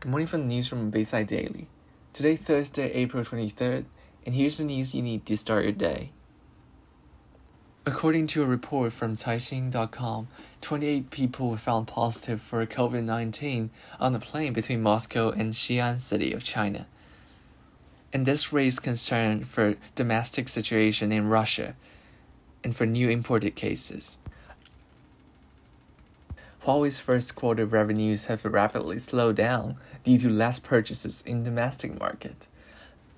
Good morning from the news from Bayside Daily. Today, Thursday, April 23rd, and here's the news you need to start your day. According to a report from Caixin.com, 28 people were found positive for COVID 19 on a plane between Moscow and Xi'an City of China. And this raised concern for domestic situation in Russia and for new imported cases. Huawei's first quarter revenues have rapidly slowed down due to less purchases in domestic market.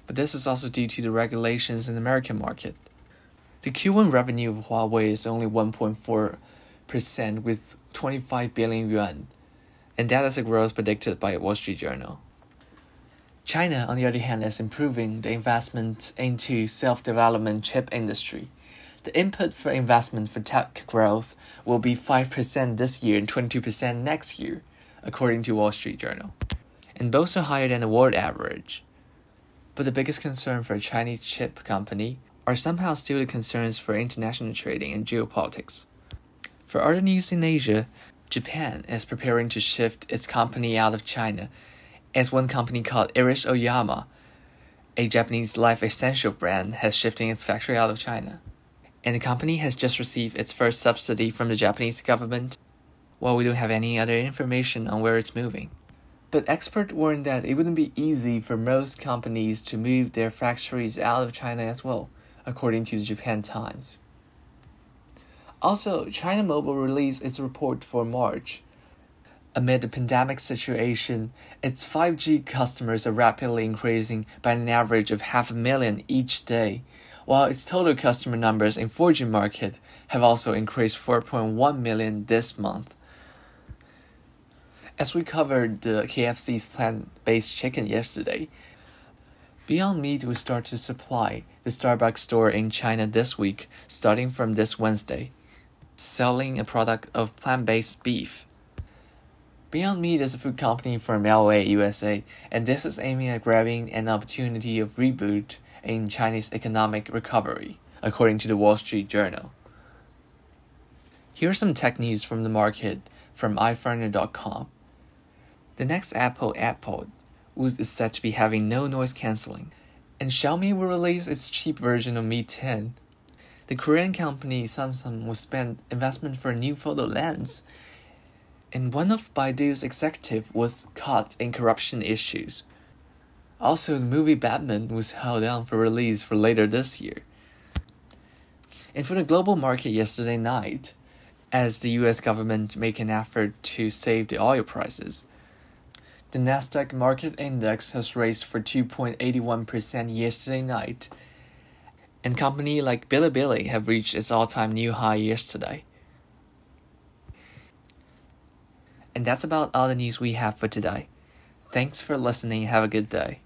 But this is also due to the regulations in the American market. The Q1 revenue of Huawei is only 1.4% with 25 billion yuan, and that is a growth predicted by Wall Street Journal. China, on the other hand, is improving the investment into self-development chip industry the input for investment for tech growth will be 5% this year and 22% next year, according to Wall Street Journal. And both are higher than the world average. But the biggest concern for a Chinese chip company are somehow still the concerns for international trading and geopolitics. For other news in Asia, Japan is preparing to shift its company out of China, as one company called Iris Ohyama, a Japanese life essential brand, has shifting its factory out of China and the company has just received its first subsidy from the Japanese government, while we don't have any other information on where it's moving. But experts warn that it wouldn't be easy for most companies to move their factories out of China as well, according to the Japan Times. Also, China Mobile released its report for March. Amid the pandemic situation, its 5G customers are rapidly increasing by an average of half a million each day while its total customer numbers in 4G market have also increased 4.1 million this month. As we covered the KFC's plant-based chicken yesterday, Beyond Meat will start to supply the Starbucks store in China this week, starting from this Wednesday, selling a product of plant-based beef. Beyond Meat is a food company from LA, USA, and this is aiming at grabbing an opportunity of reboot in Chinese economic recovery, according to the Wall Street Journal. Here are some tech news from the market from ifanr.com. The next Apple AirPod is said to be having no noise cancelling, and Xiaomi will release its cheap version of Mi 10. The Korean company Samsung will spend investment for a new photo lens, and one of Baidu's executives was caught in corruption issues. Also, the movie Batman was held down for release for later this year. And for the global market yesterday night, as the US government make an effort to save the oil prices, the Nasdaq Market Index has raised for 2.81% yesterday night, and company like Bilibili have reached its all-time new high yesterday. And that's about all the news we have for today. Thanks for listening. Have a good day.